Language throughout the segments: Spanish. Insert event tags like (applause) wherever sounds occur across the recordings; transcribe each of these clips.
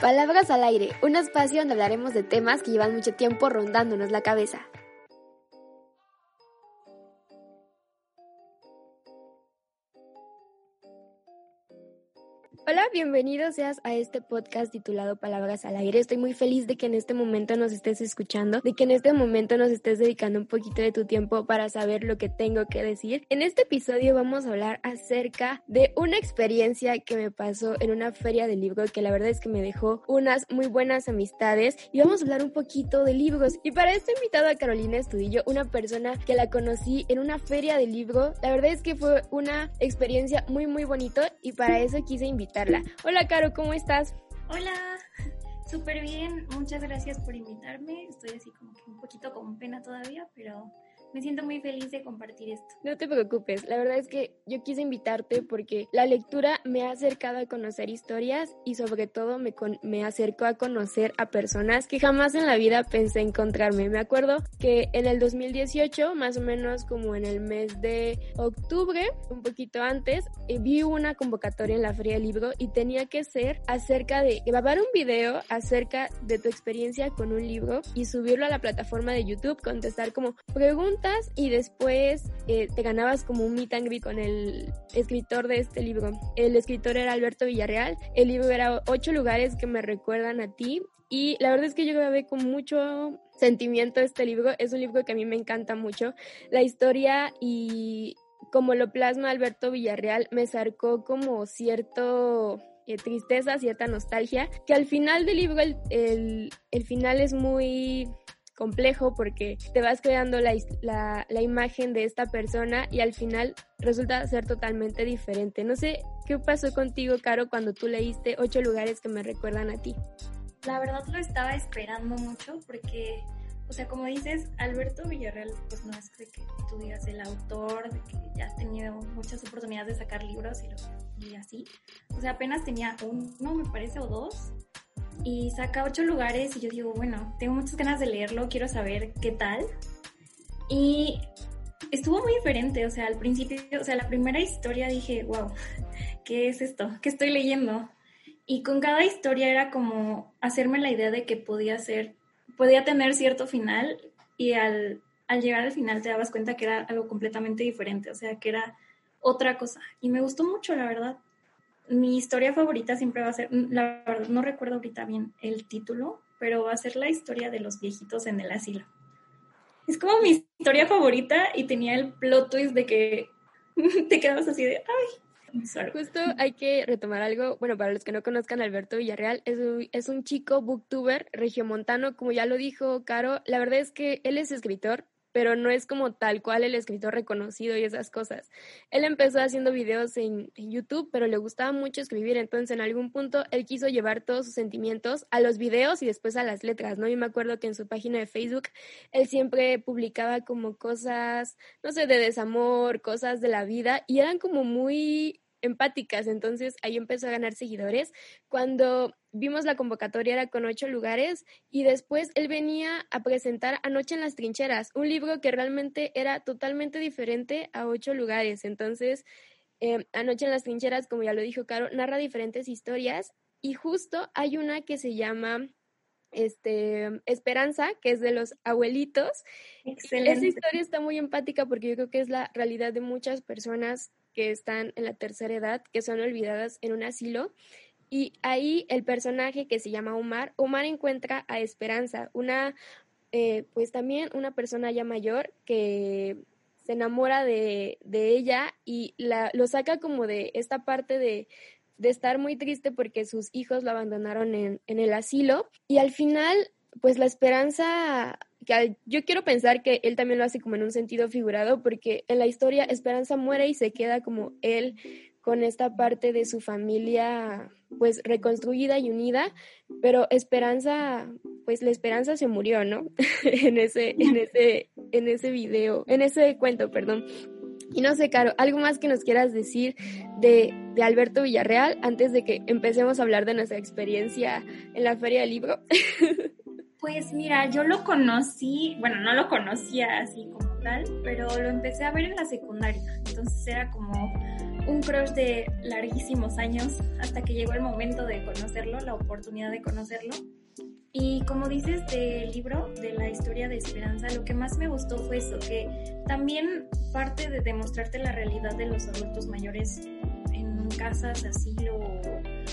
Palabras al aire, un espacio donde hablaremos de temas que llevan mucho tiempo rondándonos la cabeza. Bienvenido seas a este podcast titulado Palabras al aire. Estoy muy feliz de que en este momento nos estés escuchando, de que en este momento nos estés dedicando un poquito de tu tiempo para saber lo que tengo que decir. En este episodio vamos a hablar acerca de una experiencia que me pasó en una feria de libros que la verdad es que me dejó unas muy buenas amistades y vamos a hablar un poquito de libros. Y para esto he invitado a Carolina Estudillo, una persona que la conocí en una feria de libros. La verdad es que fue una experiencia muy muy bonito y para eso quise invitar Hola, Caro, ¿cómo estás? Hola, súper bien. Muchas gracias por invitarme. Estoy así como que un poquito con pena todavía, pero me siento muy feliz de compartir esto. No te preocupes, la verdad es que yo quise invitarte porque la lectura me ha acercado a conocer historias y sobre todo me, me acercó a conocer a personas que jamás en la vida pensé encontrarme. Me acuerdo que en el 2018, más o menos como en el mes de octubre, un poquito antes, eh, vi una convocatoria en la Feria del Libro y tenía que ser acerca de grabar un video acerca de tu experiencia con un libro y subirlo a la plataforma de YouTube, contestar como preguntas y después eh, te ganabas como un meet and greet con el escritor de este libro. El escritor era Alberto Villarreal. El libro era ocho lugares que me recuerdan a ti y la verdad es que yo grabé con mucho sentimiento este libro. Es un libro que a mí me encanta mucho. La historia y como lo plasma Alberto Villarreal me sacó como cierto eh, tristeza, cierta nostalgia, que al final del libro el, el final es muy complejo porque te vas creando la, la, imagen de esta persona y al final resulta ser totalmente diferente. No sé qué pasó contigo, Caro, cuando tú leíste ocho lugares que me recuerdan a ti. La verdad lo estaba esperando mucho porque, o sea, como dices, Alberto Villarreal, pues no es de que tú digas el autor, de que ya has tenido muchas oportunidades de sacar libros y, lo, y así. O sea, apenas tenía uno, me parece, o dos y saca ocho lugares y yo digo, bueno, tengo muchas ganas de leerlo, quiero saber qué tal. Y estuvo muy diferente, o sea, al principio, o sea, la primera historia dije, wow, ¿qué es esto? ¿Qué estoy leyendo? Y con cada historia era como hacerme la idea de que podía ser, podía tener cierto final y al, al llegar al final te dabas cuenta que era algo completamente diferente, o sea, que era otra cosa. Y me gustó mucho, la verdad mi historia favorita siempre va a ser, la verdad no recuerdo ahorita bien el título, pero va a ser la historia de los viejitos en el asilo. Es como mi historia favorita y tenía el plot twist de que (laughs) te quedas así de, ay, Justo hay que retomar algo, bueno, para los que no conozcan Alberto Villarreal, es un, es un chico booktuber regiomontano, como ya lo dijo Caro, la verdad es que él es escritor, pero no es como tal cual el escritor reconocido y esas cosas. Él empezó haciendo videos en, YouTube, pero le gustaba mucho escribir, entonces en algún punto él quiso llevar todos sus sentimientos a los videos y después a las letras, ¿no? Y me acuerdo que en su página de Facebook él siempre publicaba como cosas, no sé, de desamor, cosas de la vida, y eran como muy empáticas, entonces ahí empezó a ganar seguidores. Cuando vimos la convocatoria era con ocho lugares y después él venía a presentar Anoche en las trincheras, un libro que realmente era totalmente diferente a ocho lugares. Entonces, eh, Anoche en las trincheras, como ya lo dijo Caro, narra diferentes historias y justo hay una que se llama este, Esperanza, que es de los abuelitos. Excelente. Esa historia está muy empática porque yo creo que es la realidad de muchas personas que están en la tercera edad, que son olvidadas en un asilo. Y ahí el personaje que se llama Omar, Omar encuentra a Esperanza, una, eh, pues también una persona ya mayor que se enamora de, de ella y la, lo saca como de esta parte de, de estar muy triste porque sus hijos lo abandonaron en, en el asilo y al final pues la esperanza, que yo quiero pensar que él también lo hace como en un sentido figurado, porque en la historia Esperanza muere y se queda como él con esta parte de su familia pues reconstruida y unida, pero Esperanza, pues la Esperanza se murió, ¿no? (laughs) en ese, en ese, en ese video, en ese cuento, perdón. Y no sé, Caro, ¿algo más que nos quieras decir de, de, Alberto Villarreal antes de que empecemos a hablar de nuestra experiencia en la Feria del Libro? (laughs) Pues mira, yo lo conocí, bueno, no lo conocía así como tal, pero lo empecé a ver en la secundaria. Entonces era como un crush de larguísimos años hasta que llegó el momento de conocerlo, la oportunidad de conocerlo. Y como dices del libro, de la historia de Esperanza, lo que más me gustó fue eso, que también parte de demostrarte la realidad de los adultos mayores en casas, asilo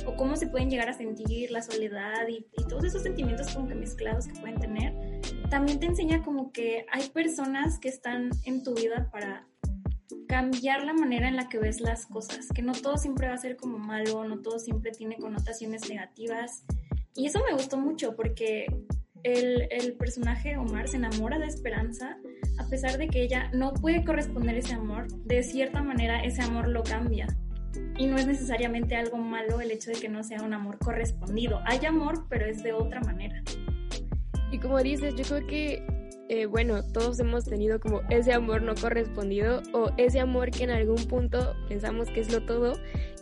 o, cómo se pueden llegar a sentir la soledad y, todos esos sentimientos como que mezclados que pueden tener, también te enseña como que hay personas que están en tu vida para cambiar la manera en la que ves las cosas, que no todo siempre va a ser como malo, no todo siempre tiene connotaciones negativas. Y eso me gustó mucho porque el, personaje Omar se enamora de Esperanza, a pesar de que ella no puede corresponder ese amor, de cierta manera ese amor lo cambia. Y no es necesariamente algo malo el hecho de que no sea un amor correspondido. Hay amor, pero es de otra manera. Y como dices, yo creo que eh, bueno, todos hemos tenido como ese amor no correspondido o ese amor que en algún punto pensamos que es lo todo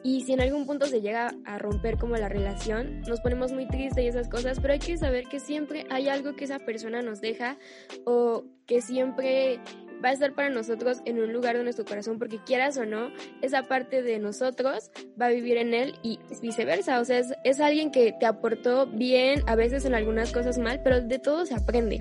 y si en algún punto se llega a romper como la relación, nos ponemos muy tristes y esas cosas, pero hay que saber que siempre hay algo que esa persona nos deja o que siempre va a estar para nosotros en un lugar de nuestro corazón, porque quieras o no, esa parte de nosotros va a vivir en él y viceversa. O sea, es, es alguien que te aportó bien, a veces en algunas cosas mal, pero de todo se aprende.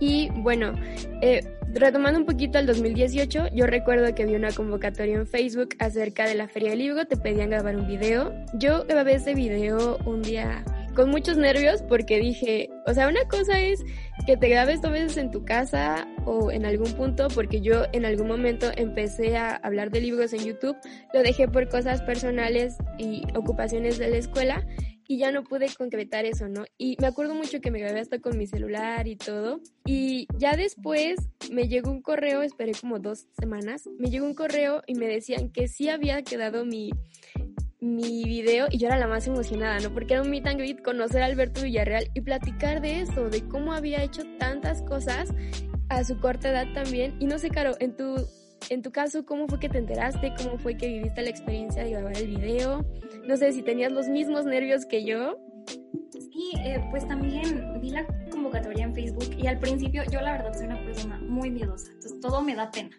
Y bueno, eh, retomando un poquito al 2018, yo recuerdo que vi una convocatoria en Facebook acerca de la Feria del Libro, te pedían grabar un video. Yo grabé ese video un día con muchos nervios porque dije, o sea, una cosa es que te grabes dos veces en tu casa o en algún punto, porque yo en algún momento empecé a hablar de libros en YouTube, lo dejé por cosas personales y ocupaciones de la escuela y ya no pude concretar eso, ¿no? Y me acuerdo mucho que me grabé hasta con mi celular y todo. Y ya después me llegó un correo, esperé como dos semanas, me llegó un correo y me decían que sí había quedado mi, mi video y yo era la más emocionada, ¿no? Porque era un meet and greet, conocer a Alberto Villarreal y platicar de eso, de cómo había hecho tantas cosas a su corta edad también. Y no sé, Caro, en tu en tu caso, ¿cómo fue que te enteraste? ¿Cómo fue que viviste la experiencia de grabar el video? No sé si tenías los mismos nervios que yo. Sí, eh, pues también vi la convocatoria en Facebook y al principio yo la verdad soy una persona muy miedosa, entonces todo me da pena.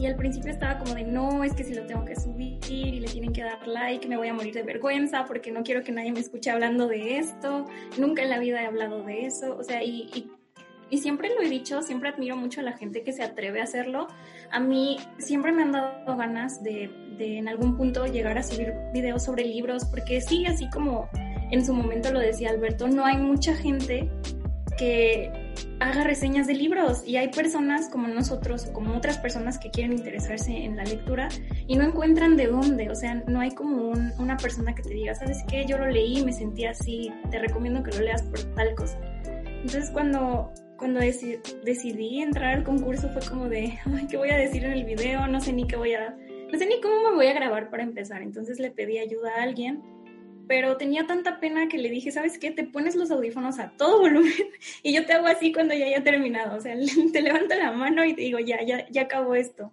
Y al principio estaba como de, no, es que si lo tengo que subir y le tienen que dar like, me voy a morir de vergüenza porque no quiero que nadie me escuche hablando de esto. Nunca en la vida he hablado de eso. O sea, y, y y siempre lo he dicho, siempre admiro mucho a la gente que se atreve a hacerlo. A mí siempre me han dado ganas de, de en algún punto llegar a subir videos sobre libros, porque sí, así como en su momento lo decía Alberto, no hay mucha gente que haga reseñas de libros y hay personas como nosotros, como otras personas que quieren interesarse en la lectura y no encuentran de dónde, o sea, no hay como una persona que te diga, ¿sabes qué? Yo lo leí me sentí así, te recomiendo que lo leas por tal cosa. Entonces cuando cuando decidí entrar al concurso fue como de, (laughs) ay, ¿qué voy a decir en el video? No sé ni qué voy a, no sé ni cómo me voy a grabar para empezar. Entonces le pedí ayuda a alguien, pero tenía tanta pena que le dije, ¿sabes qué? Te pones los audífonos a todo volumen (laughs) y yo te hago así cuando ya haya terminado. O sea, (laughs) te levanto la mano y te digo, ya, ya, ya acabó esto.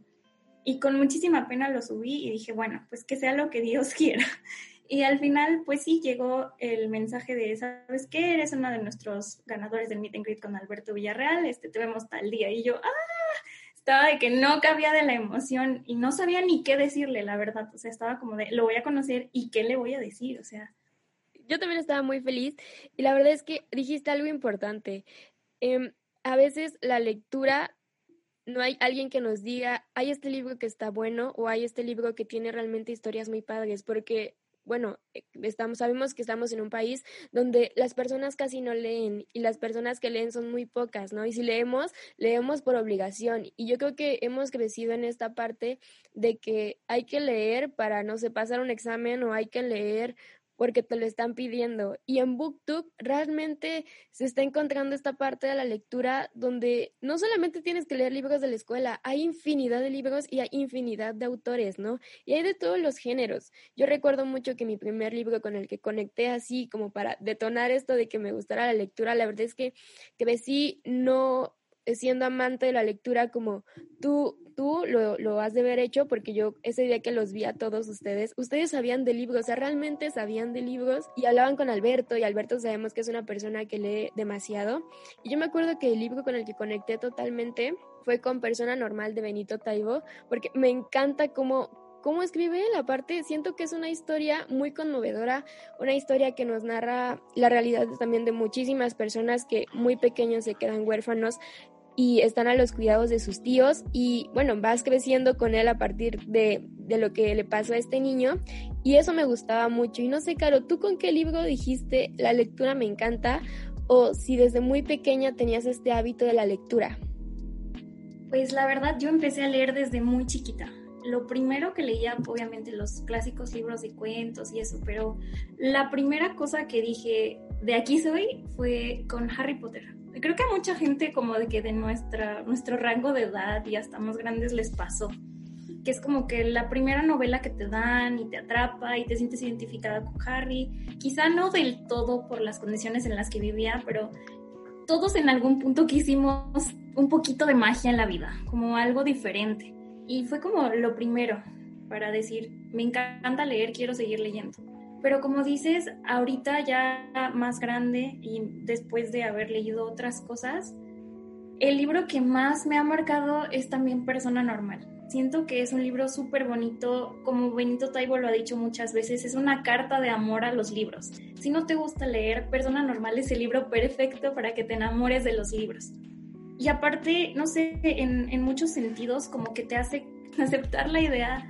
Y con muchísima pena lo subí y dije, bueno, pues que sea lo que Dios (laughs) quiera. Y al final, pues sí, llegó el mensaje de, ¿sabes qué? Eres uno de nuestros ganadores del Meet and Greet con Alberto Villarreal, este, te vemos tal día. Y yo, ¡ah! Estaba de que no cabía de la emoción y no sabía ni qué decirle, la verdad. O sea, estaba como de, lo voy a conocer y qué le voy a decir, o sea. Yo también estaba muy feliz y la verdad es que dijiste algo importante. Em, a veces la lectura no hay alguien que nos diga, hay este libro que está bueno o hay este libro que tiene realmente historias muy padres, porque bueno, eh, estamos, sabemos que estamos en un país donde las personas casi no leen y las personas que leen son muy pocas, ¿no? Y si leemos, leemos por obligación. Y yo creo que hemos crecido en esta parte de que hay que leer para, no sé, pasar un examen o hay que leer porque te lo están pidiendo. Y en BookTube realmente se está encontrando esta parte de la lectura donde no solamente tienes que leer libros de la escuela, hay infinidad de libros y hay infinidad de autores, ¿no? Y hay de todos los géneros. Yo recuerdo mucho que mi primer libro con el que conecté así como para detonar esto de que me gustara la lectura, la verdad es que crecí no siendo amante de la lectura como tú tú lo, lo, has de haber hecho porque yo ese día que los vi a todos ustedes, ustedes sabían de libros, o sea, realmente sabían de libros y hablaban con Alberto y Alberto sabemos que es una persona que lee demasiado. Y yo me acuerdo que el libro con el que conecté totalmente fue con Persona Normal de Benito Taibo porque me encanta cómo cómo escribe él. Aparte, siento que es una historia muy conmovedora, una historia que nos narra la realidad también de muchísimas personas que muy pequeños se quedan huérfanos y están a los cuidados de sus tíos y bueno, vas creciendo con él a partir de, de, lo que le pasó a este niño y eso me gustaba mucho. Y no sé, Caro, ¿tú con qué libro dijiste la lectura me encanta o si desde muy pequeña tenías este hábito de la lectura? Pues la verdad yo empecé a leer desde muy chiquita. Lo primero que leía, obviamente, los clásicos libros de cuentos y eso, pero la primera cosa que dije, de aquí soy, fue con Harry Potter creo que a mucha gente como de que de nuestra, nuestro rango de edad y hasta más grandes les pasó, que es como que la primera novela que te dan y te atrapa y te sientes identificada con Harry, quizá no del todo por las condiciones en las que vivía, pero todos en algún punto quisimos un poquito de magia en la vida, como algo diferente. Y fue como lo primero para decir, me encanta leer, quiero seguir leyendo. Pero como dices, ahorita ya más grande y después de haber leído otras cosas, el libro que más me ha marcado es también Persona Normal. Siento que es un libro súper bonito, como Benito Taibo lo ha dicho muchas veces, es una carta de amor a los libros. Si no te gusta leer, Persona Normal es el libro perfecto para que te enamores de los libros. Y aparte, no sé, en, en muchos sentidos como que te hace (laughs) aceptar la idea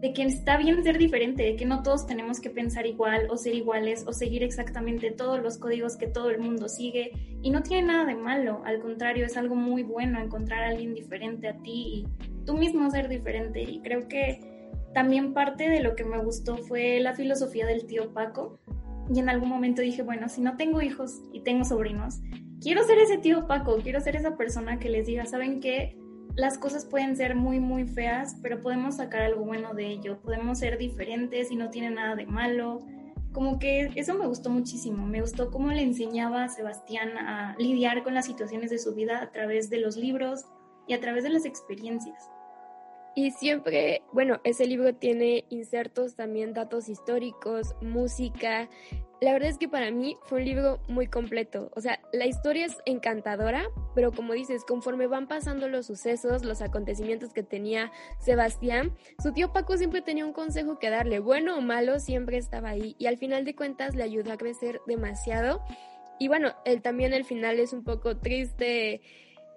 de que está bien ser diferente, de que no todos tenemos que pensar igual o ser iguales o seguir exactamente todos los códigos que todo el mundo sigue. Y no tiene nada de malo, al contrario, es algo muy bueno encontrar a alguien diferente a ti y tú mismo ser diferente. Y creo que también parte de lo que me gustó fue la filosofía del tío Paco. Y en algún momento dije, bueno, si no tengo hijos y tengo sobrinos, quiero ser ese tío Paco, quiero ser esa persona que les diga, ¿saben qué? Las cosas pueden ser muy, muy feas, pero podemos sacar algo bueno de ello. Podemos ser diferentes y no tiene nada de malo. Como que eso me gustó muchísimo. Me gustó cómo le enseñaba a Sebastián a lidiar con las situaciones de su vida a través de los libros y a través de las experiencias. Y siempre, bueno, ese libro tiene insertos también, datos históricos, música, la verdad es que para mí fue un libro muy completo. O sea, la historia es encantadora, pero como dices, conforme van pasando los sucesos, los acontecimientos que tenía Sebastián, su tío Paco siempre tenía un consejo que darle, bueno o malo, siempre estaba ahí y al final de cuentas le ayudó a crecer demasiado. Y bueno, él también al final es un poco triste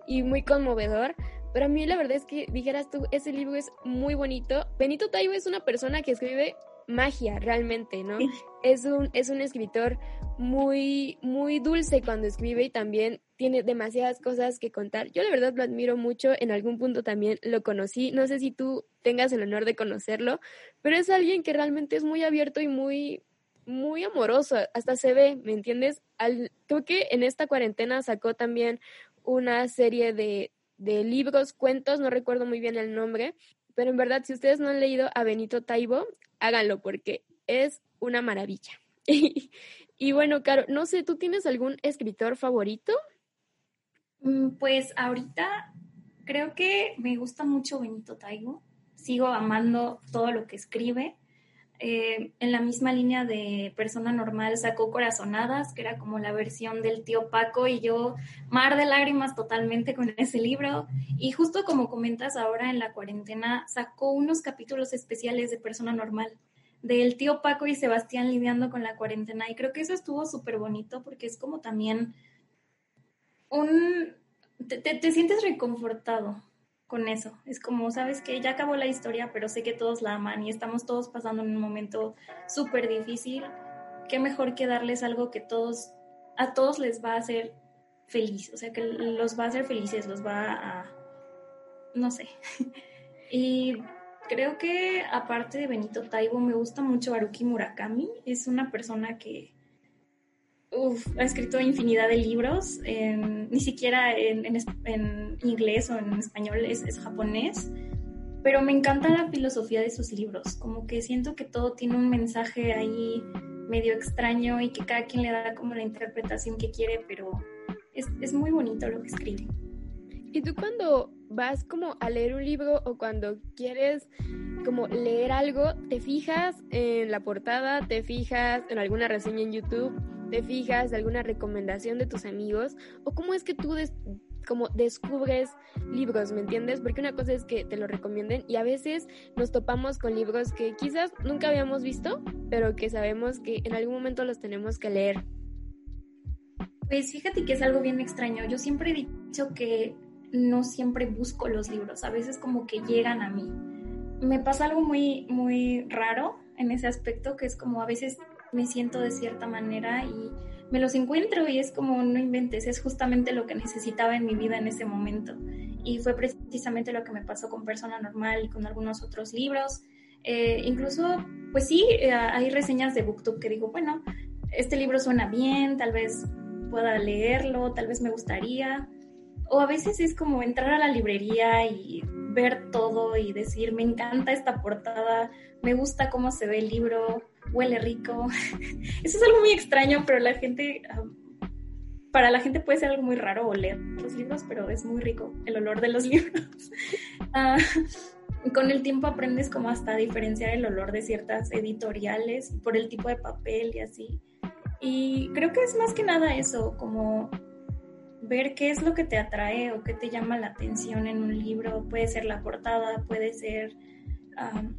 y muy conmovedor, pero a mí la verdad es que dijeras tú, ese libro es muy bonito. Benito Taibo es una persona que escribe magia realmente, ¿no? Es un, es un escritor muy, muy dulce cuando escribe y también tiene demasiadas cosas que contar. Yo la verdad lo admiro mucho, en algún punto también lo conocí, no sé si tú tengas el honor de conocerlo, pero es alguien que realmente es muy abierto y muy, muy amoroso, hasta se ve, ¿me entiendes? Al, creo que en esta cuarentena sacó también una serie de, de libros, cuentos, no recuerdo muy bien el nombre, pero en verdad, si ustedes no han leído a Benito Taibo, háganlo porque es una maravilla. (laughs) y bueno, Caro, no sé, ¿tú tienes algún escritor favorito? Mm, pues ahorita creo que me gusta mucho Benito Taibo. Sigo amando todo lo que escribe. Eh, en la misma línea de persona normal sacó Corazonadas, que era como la versión del tío Paco, y yo mar de lágrimas totalmente con (laughs) ese libro. Y justo como comentas ahora en la cuarentena, sacó unos capítulos especiales de persona normal, del tío Paco y Sebastián lidiando con la cuarentena. Y creo que eso estuvo súper bonito porque es como también un... te sientes reconfortado con eso. Es como, sabes que ya acabó la historia, pero sé que todos la aman y estamos todos pasando en un momento súper difícil. Qué mejor que darles algo que todos, a todos les va a hacer feliz, o sea, que los va a hacer felices, los va a, no sé. (laughs) y creo que aparte de Benito Taibo, me gusta mucho Haruki Murakami. Es una persona que ha escrito infinidad de libros, ni siquiera en, inglés o en español, es, es, japonés, pero me encanta la filosofía de sus libros, como que siento que todo tiene un mensaje ahí medio extraño y que cada quien le da como la interpretación que quiere, pero es, es muy bonito lo que escribe. ¿Y tú cuando vas como a leer un libro o cuando quieres como leer algo, te fijas en la portada, te fijas en alguna reseña en YouTube? Te fijas de alguna recomendación de tus amigos o cómo es que tú como descubres libros, ¿me entiendes? Porque una cosa es que te lo recomienden y a veces nos topamos con libros que quizás nunca habíamos visto, pero que sabemos que en algún momento los tenemos que leer. Pues fíjate que es algo bien extraño. Yo siempre he dicho que no siempre busco los libros, a veces como que llegan a mí. Me pasa algo muy, muy raro en ese aspecto, que es como a veces me siento de cierta manera y me los encuentro y es como no inventes, es justamente lo que necesitaba en mi vida en ese momento. Y fue precisamente lo que me pasó con Persona Normal y con algunos otros libros. Eh, incluso, pues sí, eh, hay reseñas de BookTube que digo, bueno, este libro suena bien, tal vez pueda leerlo, tal vez me gustaría. O a veces es como entrar a la librería y ver todo y decir, me encanta esta portada, me gusta cómo se ve el libro, huele rico. (laughs) Eso es algo muy extraño, pero la gente, para la gente puede ser algo muy raro oler los libros, pero es muy rico el olor de los (laughs) libros. Ah, con el tiempo aprendes como hasta diferenciar el olor de ciertas editoriales por el tipo de papel y así. Y creo que es más que nada eso, como ver qué es lo que te atrae o qué te llama la atención en un libro. Puede ser la portada, puede ser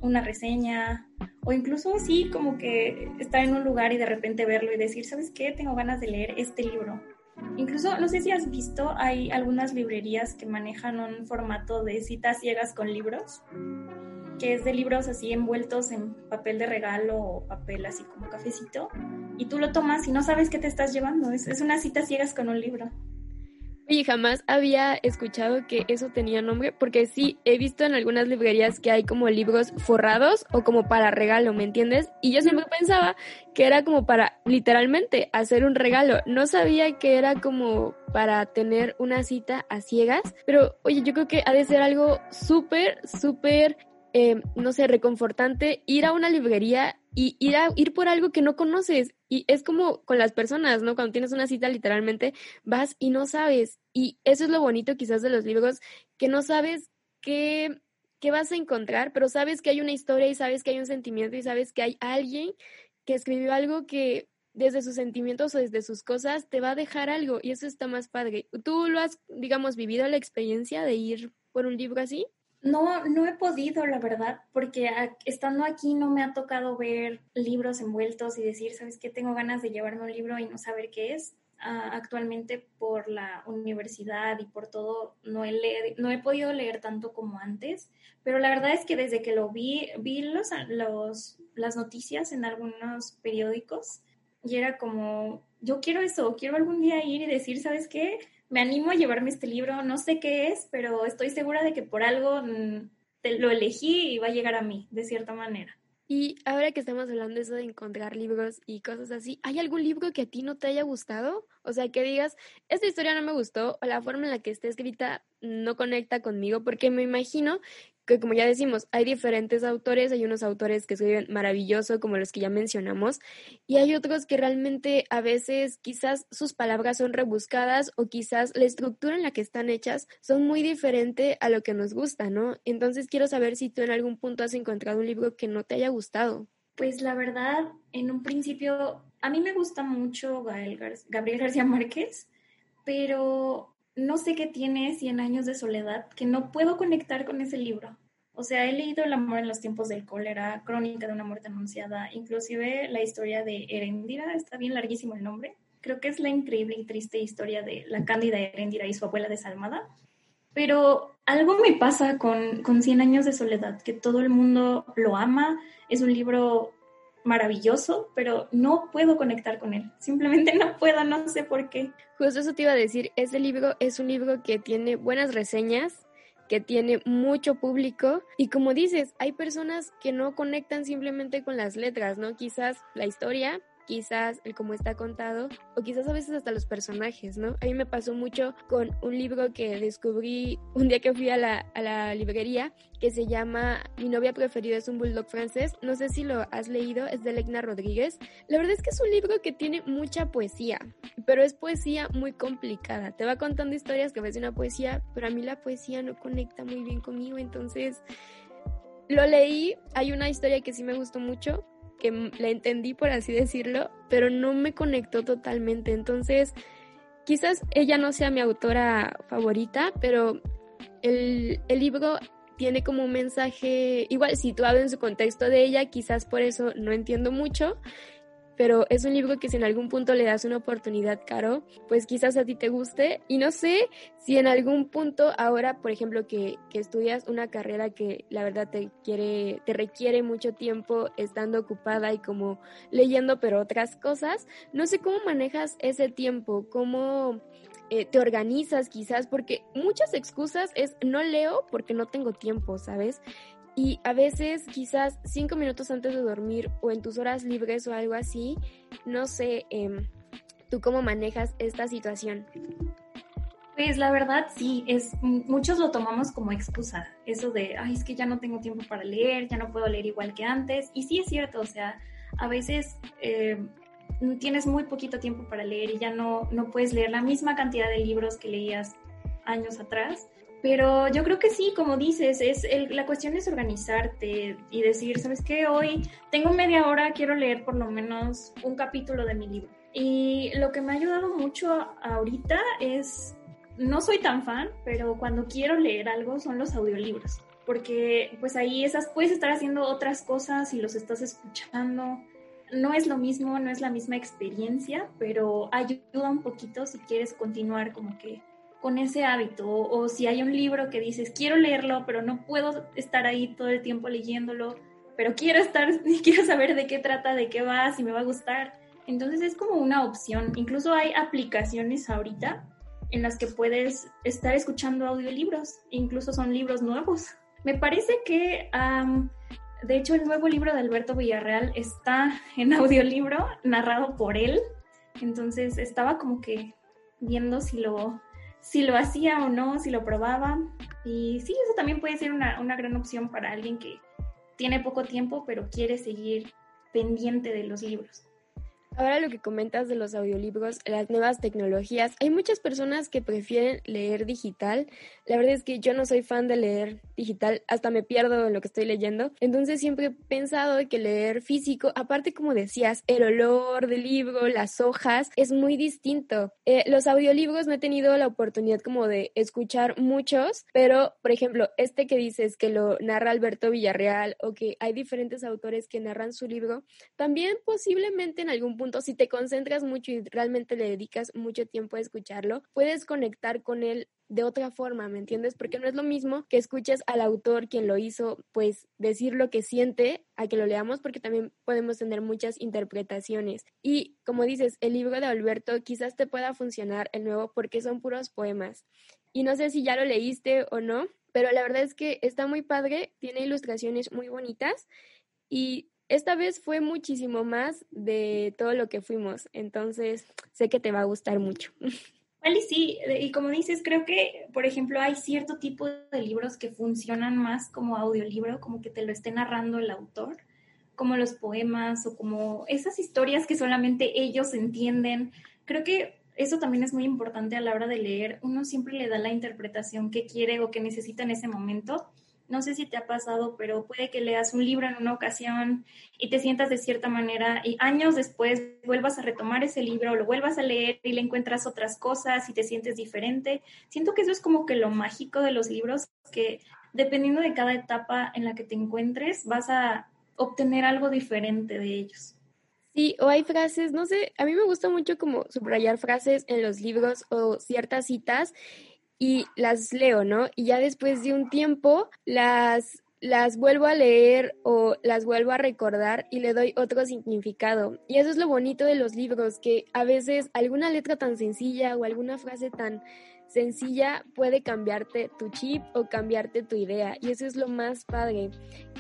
una reseña o incluso así como que estar en un lugar y de repente verlo y decir, ¿sabes qué? Tengo ganas de leer este libro. Incluso, no sé si has visto, hay algunas librerías que manejan un formato de citas ciegas con libros, que es de libros así envueltos en papel de regalo o papel así como cafecito, y tú lo tomas y no sabes qué te estás llevando, es, es una cita ciegas con un libro. Y jamás había escuchado que eso tenía nombre, porque sí, he visto en algunas librerías que hay como libros forrados o como para regalo, ¿me entiendes? Y yo siempre pensaba que era como para literalmente hacer un regalo. No sabía que era como para tener una cita a ciegas, pero oye, yo creo que ha de ser algo súper, súper eh, no sé, reconfortante ir a una librería y ir, a, ir por algo que no conoces. Y es como con las personas, ¿no? Cuando tienes una cita, literalmente vas y no sabes. Y eso es lo bonito quizás de los libros, que no sabes qué, qué vas a encontrar, pero sabes que hay una historia y sabes que hay un sentimiento y sabes que hay alguien que escribió algo que desde sus sentimientos o desde sus cosas te va a dejar algo y eso está más padre. ¿Tú lo has, digamos, vivido la experiencia de ir por un libro así? No, no he podido, la verdad, porque estando aquí no me ha tocado ver libros envueltos y decir, ¿sabes qué? Tengo ganas de llevarme un libro y no saber qué es. Ah, actualmente por la universidad y por todo no he, no he podido leer tanto como antes, pero la verdad es que desde que lo vi, vi los, los, las noticias en algunos periódicos y era como, yo quiero eso, quiero algún día ir y decir, ¿sabes qué? Me animo a llevarme este libro, no sé qué es, pero estoy segura de que por algo mm, te lo elegí y va a llegar a mí, de cierta manera. Y ahora que estamos hablando de eso de encontrar libros y cosas así, ¿hay algún libro que a ti no te haya gustado? O sea, que digas, esta historia no me gustó o la forma en la que está escrita no conecta conmigo, porque me imagino que como ya decimos, hay diferentes autores, hay unos autores que escriben maravilloso, como los que ya mencionamos, y hay otros que realmente a veces quizás sus palabras son rebuscadas o quizás la estructura en la que están hechas son muy diferente a lo que nos gusta, ¿no? Entonces quiero saber si tú en algún punto has encontrado un libro que no te haya gustado. Pues la verdad, en un principio, a mí me gusta mucho Gabriel García Márquez, pero no sé qué tiene Cien años de soledad, que no puedo conectar con ese libro. O sea, he leído El amor en los tiempos del cólera, Crónica de una muerte anunciada, inclusive la historia de Erendira, está bien larguísimo el nombre. Creo que es la increíble y triste historia de la cándida Erendira y su abuela desalmada. Pero algo me pasa con, con Cien años de soledad, que todo el mundo lo ama, es un libro maravilloso, pero no puedo conectar con él. Simplemente no puedo, no sé por qué. Justo eso te iba a decir, ese libro es un libro que tiene buenas reseñas, que tiene mucho público y como dices, hay personas que no conectan simplemente con las letras, ¿no? Quizás la historia quizás el cómo está contado o quizás a veces hasta los personajes, ¿no? A mí me pasó mucho con un libro que descubrí un día que fui a la, a la librería que se llama Mi novia preferida es un bulldog francés. No sé si lo has leído, es de Legna Rodríguez. La verdad es que es un libro que tiene mucha poesía, pero es poesía muy complicada. Te va contando historias que ves una poesía, pero a mí la poesía no conecta muy bien conmigo, entonces lo leí. Hay una historia que sí me gustó mucho, que la entendí, por así decirlo, pero no me conectó totalmente. Entonces, quizás ella no sea mi autora favorita, pero el, el libro tiene como un mensaje igual situado en su contexto de ella, quizás por eso no entiendo mucho, pero es un libro que si en algún punto le das una oportunidad, Caro, pues quizás a ti te guste. Y no sé si en algún punto ahora, por ejemplo, que, que, estudias una carrera que la verdad te quiere, te requiere mucho tiempo estando ocupada y como leyendo, pero otras cosas, no sé cómo manejas ese tiempo, cómo eh, te organizas quizás, porque muchas excusas es no leo porque no tengo tiempo, ¿sabes? Y a veces quizás cinco minutos antes de dormir o en tus horas libres o algo así, no sé, eh, ¿tú cómo manejas esta situación? Pues la verdad sí, es muchos lo tomamos como excusa, eso de, ay, es que ya no tengo tiempo para leer, ya no puedo leer igual que antes, y sí es cierto, o sea, a veces eh, tienes muy poquito tiempo para leer y ya no, no puedes leer la misma cantidad de libros que leías años atrás. Pero yo creo que sí, como dices, es la cuestión es organizarte y decir, ¿sabes qué? Hoy tengo media hora, quiero leer por lo menos un capítulo de mi libro. Y lo que me ha ayudado mucho ahorita es, no soy tan fan, pero cuando quiero leer algo son los audiolibros, porque pues ahí esas puedes estar haciendo otras cosas y los estás escuchando no es lo mismo, no es la misma experiencia, pero ayuda un poquito si quieres continuar como que con ese hábito o, si hay un libro que dices quiero leerlo pero no puedo estar ahí todo el tiempo leyéndolo pero quiero estar (laughs) quiero saber de qué trata de qué va si me va a gustar entonces es como una opción. Incluso hay aplicaciones ahorita en las que puedes estar escuchando audiolibros incluso son libros nuevos. Me parece que de hecho, el nuevo libro de Alberto Villarreal está (laughs) en audiolibro, narrado por él. Entonces estaba como que viendo si lo, si lo hacía o no, si lo probaba. Y sí, eso también puede ser una, una gran opción para alguien que tiene poco tiempo, pero quiere seguir pendiente de los libros. Ahora lo que comentas de los audiolibros, las nuevas tecnologías, hay muchas personas que prefieren leer digital. La verdad es que yo no soy fan de leer digital, hasta me pierdo lo que estoy leyendo. Entonces siempre he pensado que leer físico, aparte como decías, el olor del libro, las hojas, es muy distinto. Eh, los audiolibros no he tenido la oportunidad como de escuchar muchos, pero por ejemplo, este que dices que lo narra Alberto Villarreal o que hay diferentes autores que narran su libro, también posiblemente en algún punto si te concentras mucho y realmente le dedicas mucho tiempo a escucharlo, puedes conectar con él de otra forma, ¿me entiendes? Porque no es lo mismo que escuches al autor quien lo hizo, pues decir lo que siente a que lo leamos, porque también podemos tener muchas interpretaciones. Y como dices, el libro de Alberto quizás te pueda funcionar el nuevo porque son puros poemas. Y no sé si ya lo leíste o no, pero la verdad es que está muy padre, tiene ilustraciones muy bonitas y esta vez fue muchísimo más de todo lo que fuimos, entonces sé que te va a gustar mucho. (laughs) Vale, sí, y como dices, creo que, por ejemplo, hay cierto tipo de libros que funcionan más como audiolibro, como que te lo esté narrando el autor, como los poemas o como esas historias que solamente ellos entienden. Creo que eso también es muy importante a la hora de leer. Uno siempre le da la interpretación que quiere o que necesita en ese momento no sé si te ha pasado, pero puede que leas un libro en una ocasión y te sientas de cierta manera y años después vuelvas a retomar ese libro, lo vuelvas a leer y le encuentras otras cosas y te sientes diferente. Siento que eso es como que lo mágico de los libros, que dependiendo de cada etapa en la que te encuentres, vas a obtener algo diferente de ellos. Sí, o hay frases, no sé, a mí me gusta mucho como subrayar frases en los libros o ciertas citas y las leo, ¿no? Y ya después de un tiempo las las vuelvo a leer o las vuelvo a recordar y le doy otro significado. Y eso es lo bonito de los libros, que a veces alguna letra tan sencilla o alguna frase tan sencilla puede cambiarte tu chip o cambiarte tu idea y eso es lo más padre.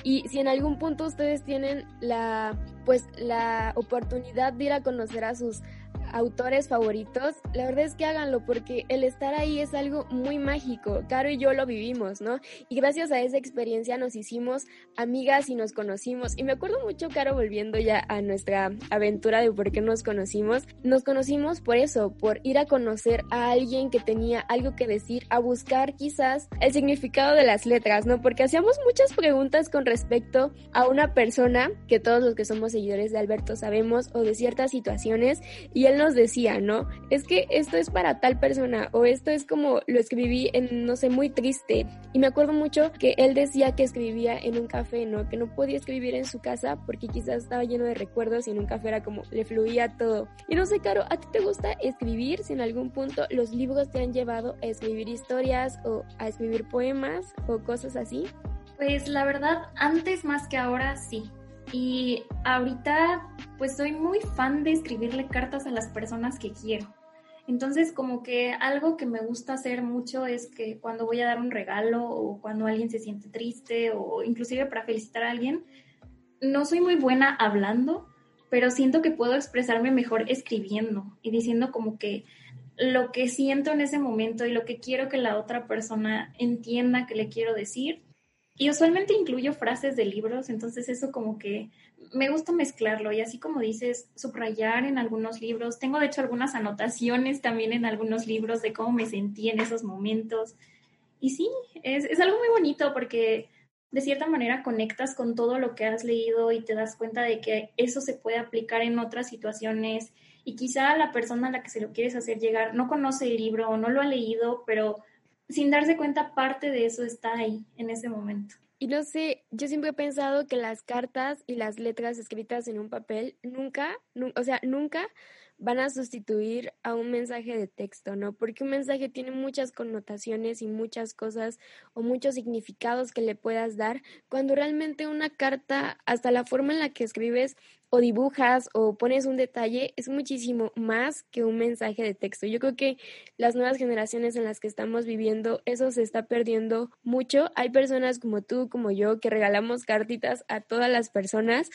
Y si en algún punto ustedes tienen la pues la oportunidad de ir a conocer a sus autores favoritos, la verdad es que háganlo porque el estar ahí es algo muy mágico. Caro y yo lo vivimos, ¿no? Y gracias a esa experiencia nos hicimos amigas y nos conocimos. Y me acuerdo mucho, Caro, volviendo ya a nuestra aventura de por qué nos conocimos. Nos conocimos por eso, por ir a conocer a alguien que tenía algo que decir, a buscar quizás el significado de las letras, ¿no? Porque hacíamos muchas preguntas con respecto a una persona que todos los que somos seguidores de Alberto sabemos o de ciertas situaciones y él nos decía, ¿no? Es que esto es para tal persona o esto es como lo escribí en, no sé, muy triste. Y me acuerdo mucho que él decía que escribía en un café, ¿no? Que no podía escribir en su casa porque quizás estaba lleno de recuerdos y en un café era como le fluía todo. Y no sé, Caro, ¿a ti te gusta escribir si en algún punto los libros te han llevado a escribir historias o a escribir poemas o cosas así? Pues la verdad, antes más que ahora sí. Y ahorita pues soy muy fan de escribirle cartas a las personas que quiero. Entonces como que algo que me gusta hacer mucho es que cuando voy a dar un regalo o cuando alguien se siente triste o inclusive para felicitar a alguien, no soy muy buena hablando, pero siento que puedo expresarme mejor escribiendo y diciendo como que lo que siento en ese momento y lo que quiero que la otra persona entienda que le quiero decir. Y usualmente incluyo frases de libros, entonces eso como que me gusta mezclarlo y así como dices, subrayar en algunos libros. Tengo de hecho algunas anotaciones también en algunos libros de cómo me sentí en esos momentos. Y sí, es, es algo muy bonito porque de cierta manera conectas con todo lo que has leído y te das cuenta de que eso se puede aplicar en otras situaciones y quizá la persona a la que se lo quieres hacer llegar no conoce el libro o no lo ha leído, pero sin darse cuenta parte de eso está ahí en ese momento. Y no sé, yo siempre he pensado que las cartas y las letras escritas en un papel nunca, o sea, nunca van a sustituir a un mensaje de texto, ¿no? Porque un mensaje tiene muchas connotaciones y muchas cosas o muchos significados que le puedas dar, cuando realmente una carta, hasta la forma en la que escribes o dibujas o pones un detalle, es muchísimo más que un mensaje de texto. Yo creo que las nuevas generaciones en las que estamos viviendo, eso se está perdiendo mucho. Hay personas como tú, como yo, que regalamos cartitas a todas las personas,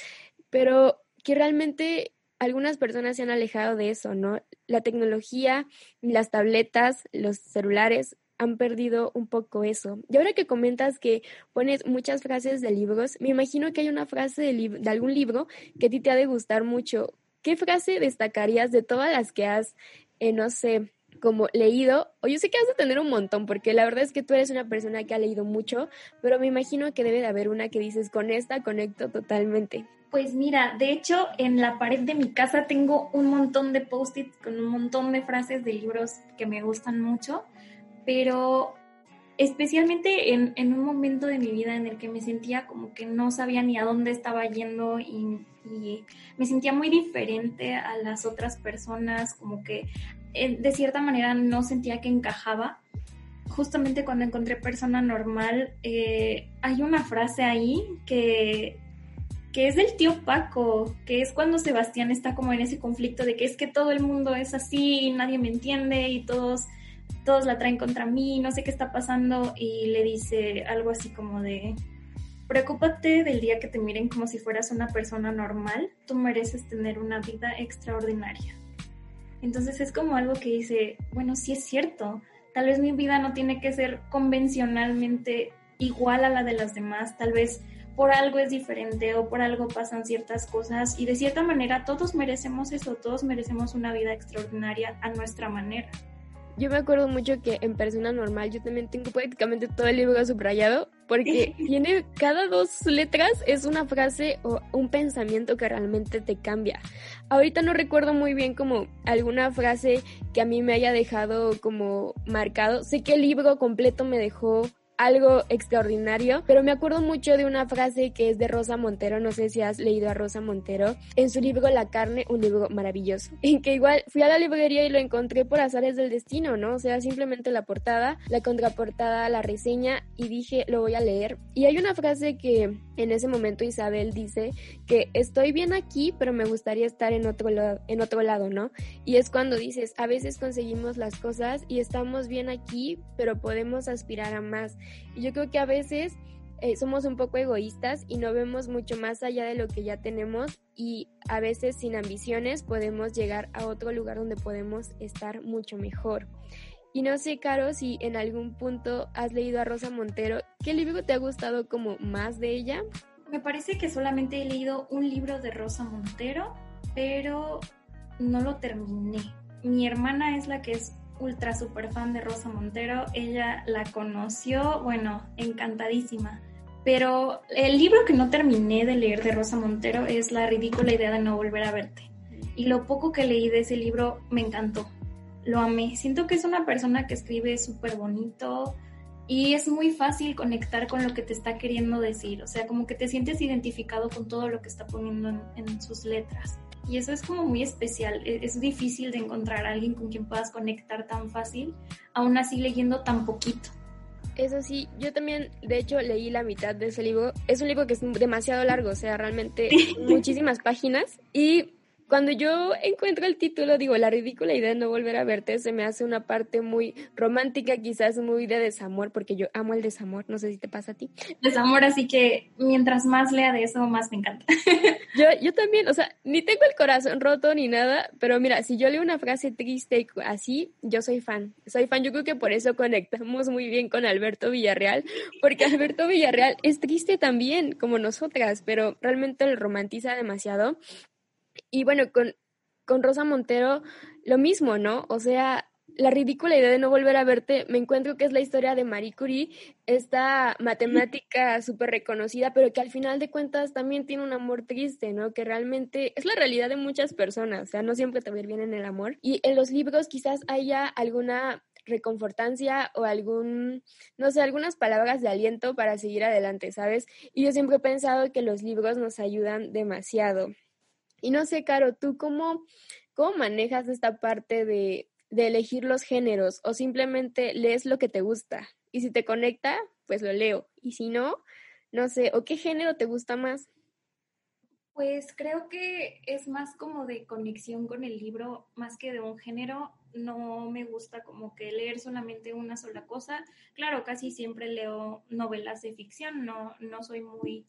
pero que realmente algunas personas se han alejado de eso, ¿no? La tecnología, las tabletas, los celulares han perdido un poco eso. Y ahora que comentas que pones muchas frases de libros, me imagino que hay una frase de, algún libro que a ti te ha de gustar mucho. ¿Qué frase destacarías de todas las que has, eh, no sé, como leído, o yo sé que has de tener un montón, porque la verdad es que tú eres una persona que ha leído mucho, pero me imagino que debe de haber una que dices, con esta conecto totalmente. Pues mira, de hecho en la pared de mi casa tengo un montón de post-its con un montón de frases de libros que me gustan mucho, pero especialmente en, en, un momento de mi vida en el que me sentía como que no sabía ni a dónde estaba yendo y, me sentía muy diferente a las otras personas, como que eh, de cierta manera no sentía que encajaba. Justamente cuando encontré persona normal, eh, hay una frase ahí que que es del tío Paco, que es cuando Sebastián está como en ese conflicto de que es que todo el mundo es así y nadie me entiende y todos, todos la traen contra mí, no sé qué está pasando y le dice algo así como de, preocúpate del día que te miren como si fueras una persona normal, tú mereces tener una vida extraordinaria. Entonces es como algo que dice, bueno, sí es cierto, tal vez mi vida no tiene que ser convencionalmente igual a la de las demás, tal vez por algo es diferente o por algo pasan ciertas cosas y de cierta manera todos merecemos eso, todos merecemos una vida extraordinaria a nuestra manera. Yo me acuerdo mucho que en persona normal yo también tengo prácticamente todo el libro subrayado porque (laughs) tiene cada dos letras es una frase o un pensamiento que realmente te cambia. Ahorita no recuerdo muy bien como alguna frase que a mí me haya dejado como marcado. Sé que el libro completo me dejó algo extraordinario, pero me acuerdo mucho de una frase que es de Rosa Montero, no sé si has leído a Rosa Montero, en su libro La carne, un libro maravilloso, (laughs) en que igual fui a la librería y lo encontré por azares del destino, ¿no? O sea, simplemente la portada, la contraportada, la reseña y dije, lo voy a leer. Y hay una frase que en ese momento Isabel dice que estoy bien aquí, pero me gustaría estar en otro, lado, en otro lado, ¿no? Y es cuando dices, a veces conseguimos las cosas y estamos bien aquí, pero podemos aspirar a más. Yo creo que a veces eh, somos un poco egoístas y no vemos mucho más allá de lo que ya tenemos y a veces sin ambiciones podemos llegar a otro lugar donde podemos estar mucho mejor. Y no sé, Caro, si en algún punto has leído a Rosa Montero, ¿qué libro te ha gustado como más de ella? Me parece que solamente he leído un libro de Rosa Montero, pero no lo terminé. Mi hermana es la que es ultra super fan de Rosa Montero. Ella la conoció, bueno, encantadísima. Pero el libro que no terminé de leer de Rosa Montero es La ridícula idea de no volver a verte. Y lo poco que leí de ese libro me encantó. Lo amé. Siento que es una persona que escribe súper bonito y es muy fácil conectar con lo que te está queriendo decir. O sea, como que te sientes identificado con todo lo que está poniendo en, sus letras. Y eso es como muy especial. E, es, difícil de encontrar a alguien con quien puedas conectar tan fácil, aún así leyendo tan poquito. Eso sí, yo también, de hecho, leí la mitad de ese libro. Es un libro que es demasiado largo, o sea, realmente (laughs) muchísimas páginas. Y cuando yo encuentro el título, digo, la ridícula idea de no volver a verte, se me hace una parte muy romántica, quizás muy de desamor, porque yo amo el desamor, no sé si te pasa a ti. Desamor, así que mientras más lea de eso, más me encanta. (laughs) yo, yo también, o sea, ni tengo el corazón roto ni nada, pero mira, si yo leo una frase triste así, yo soy fan. Soy fan, yo creo que por eso conectamos muy bien con Alberto Villarreal, porque Alberto Villarreal es triste también, como nosotras, pero realmente lo romantiza demasiado y bueno, con, con Rosa Montero lo mismo, ¿no? O sea, la ridícula idea de no volver a verte, me encuentro que es la historia de Marie Curie, esta matemática (laughs) súper reconocida, pero que al final de cuentas también tiene un amor triste, ¿no? Que realmente es la realidad de muchas personas, o sea, no siempre te va bien en el amor. Y en los libros quizás haya alguna reconfortancia o algún, no sé, algunas palabras de aliento para seguir adelante, ¿sabes? Y yo siempre he pensado que los libros nos ayudan demasiado. Y no sé, Caro, ¿tú cómo, cómo manejas esta parte de, de elegir los géneros o simplemente lees lo que te gusta? Y si te conecta, pues lo leo. Y si no, no sé, ¿o qué género te gusta más? Pues creo que es más como de conexión con el libro, más que de un género. No me gusta como que leer solamente una sola cosa. Claro, casi siempre leo novelas de ficción, no, no soy muy,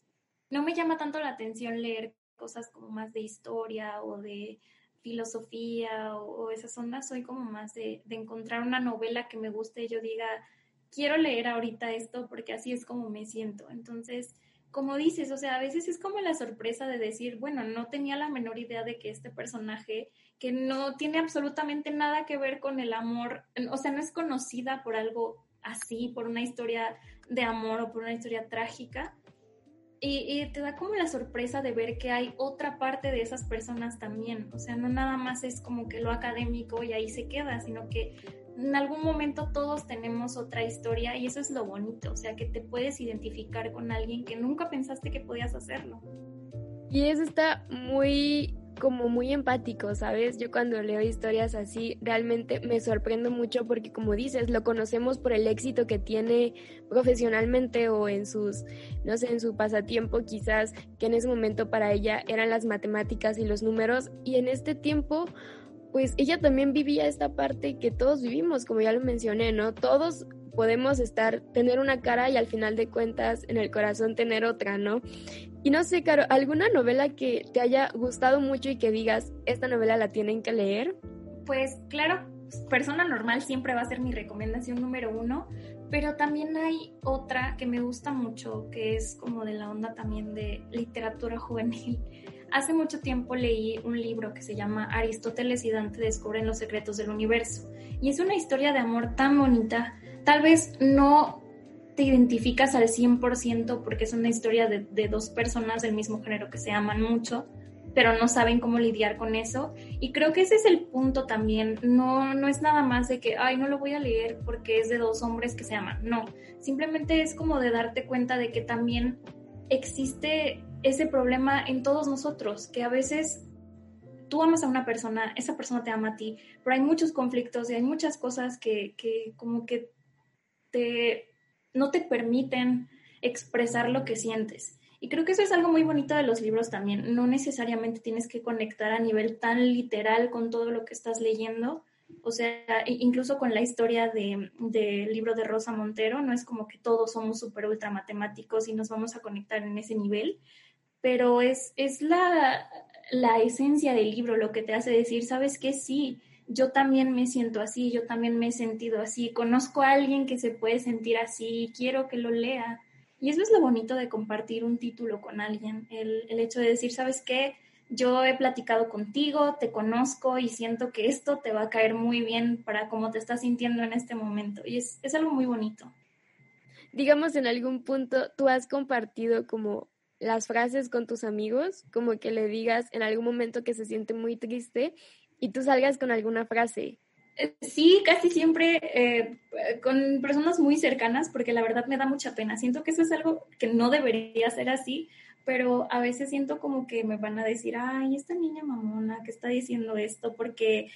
no me llama tanto la atención leer cosas como más de historia o de filosofía o, esas ondas, soy como más de, de, encontrar una novela que me guste y yo diga, quiero leer ahorita esto porque así es como me siento. Entonces, como dices, o sea, a veces es como la sorpresa de decir, bueno, no tenía la menor idea de que este personaje, que no tiene absolutamente nada que ver con el amor, o sea, no es conocida por algo así, por una historia de amor o por una historia trágica, y, te da como la sorpresa de ver que hay otra parte de esas personas también. O sea, no nada más es como que lo académico y ahí se queda, sino que en algún momento todos tenemos otra historia y eso es lo bonito. O sea, que te puedes identificar con alguien que nunca pensaste que podías hacerlo. Y eso está muy como muy empático, ¿sabes? Yo cuando leo historias así realmente me sorprendo mucho porque como dices, lo conocemos por el éxito que tiene profesionalmente o en sus, no sé, en su pasatiempo quizás, que en ese momento para ella eran las matemáticas y los números y en este tiempo pues ella también vivía esta parte que todos vivimos, como ya lo mencioné, ¿no? Todos podemos estar, tener una cara y al final de cuentas en el corazón tener otra, ¿no? Y no sé, Caro, ¿alguna novela que te haya gustado mucho y que digas, esta novela la tienen que leer? Pues claro, Persona Normal siempre va a ser mi recomendación número uno, pero también hay otra que me gusta mucho, que es como de la onda también de literatura juvenil. Hace mucho tiempo leí un libro que se llama Aristóteles y Dante descubren los secretos del universo. Y es una historia de amor tan bonita, Tal vez no te identificas al 100% porque es una historia de, dos personas del mismo género que se aman mucho, pero no saben cómo lidiar con eso. Y creo que ese es el punto también. No, no es nada más de que, ay, no lo voy a leer porque es de dos hombres que se aman. No, simplemente es como de darte cuenta de que también existe ese problema en todos nosotros, que a veces tú amas a una persona, esa persona te ama a ti, pero hay muchos conflictos y hay muchas cosas que, que como que no te permiten expresar lo que sientes. Y creo que eso es algo muy bonito de los libros también. No necesariamente tienes que conectar a nivel tan literal con todo lo que estás leyendo. O sea, incluso con la historia del libro de Rosa Montero, no es como que todos somos súper ultra matemáticos y nos vamos a conectar en ese nivel, pero es, es la, la esencia del libro lo que te hace decir, ¿sabes qué? Sí, yo también me siento así, yo también me he sentido así, conozco a alguien que se puede sentir así, quiero que lo lea. Y eso es lo bonito de compartir un título con alguien, el, hecho de decir, ¿sabes qué? yo he platicado contigo, te conozco y siento que esto te va a caer muy bien para cómo te estás sintiendo en este momento. Y es, es algo muy bonito. Digamos, en algún punto tú has compartido como las frases con tus amigos, como que le digas en algún momento que se siente muy triste y tú salgas con alguna frase. Eh, sí, casi siempre eh, con personas muy cercanas, porque la verdad me da mucha pena. Siento que eso es algo que no debería ser así, pero a veces siento como que me van a decir, ay, esta niña mamona que está diciendo esto porque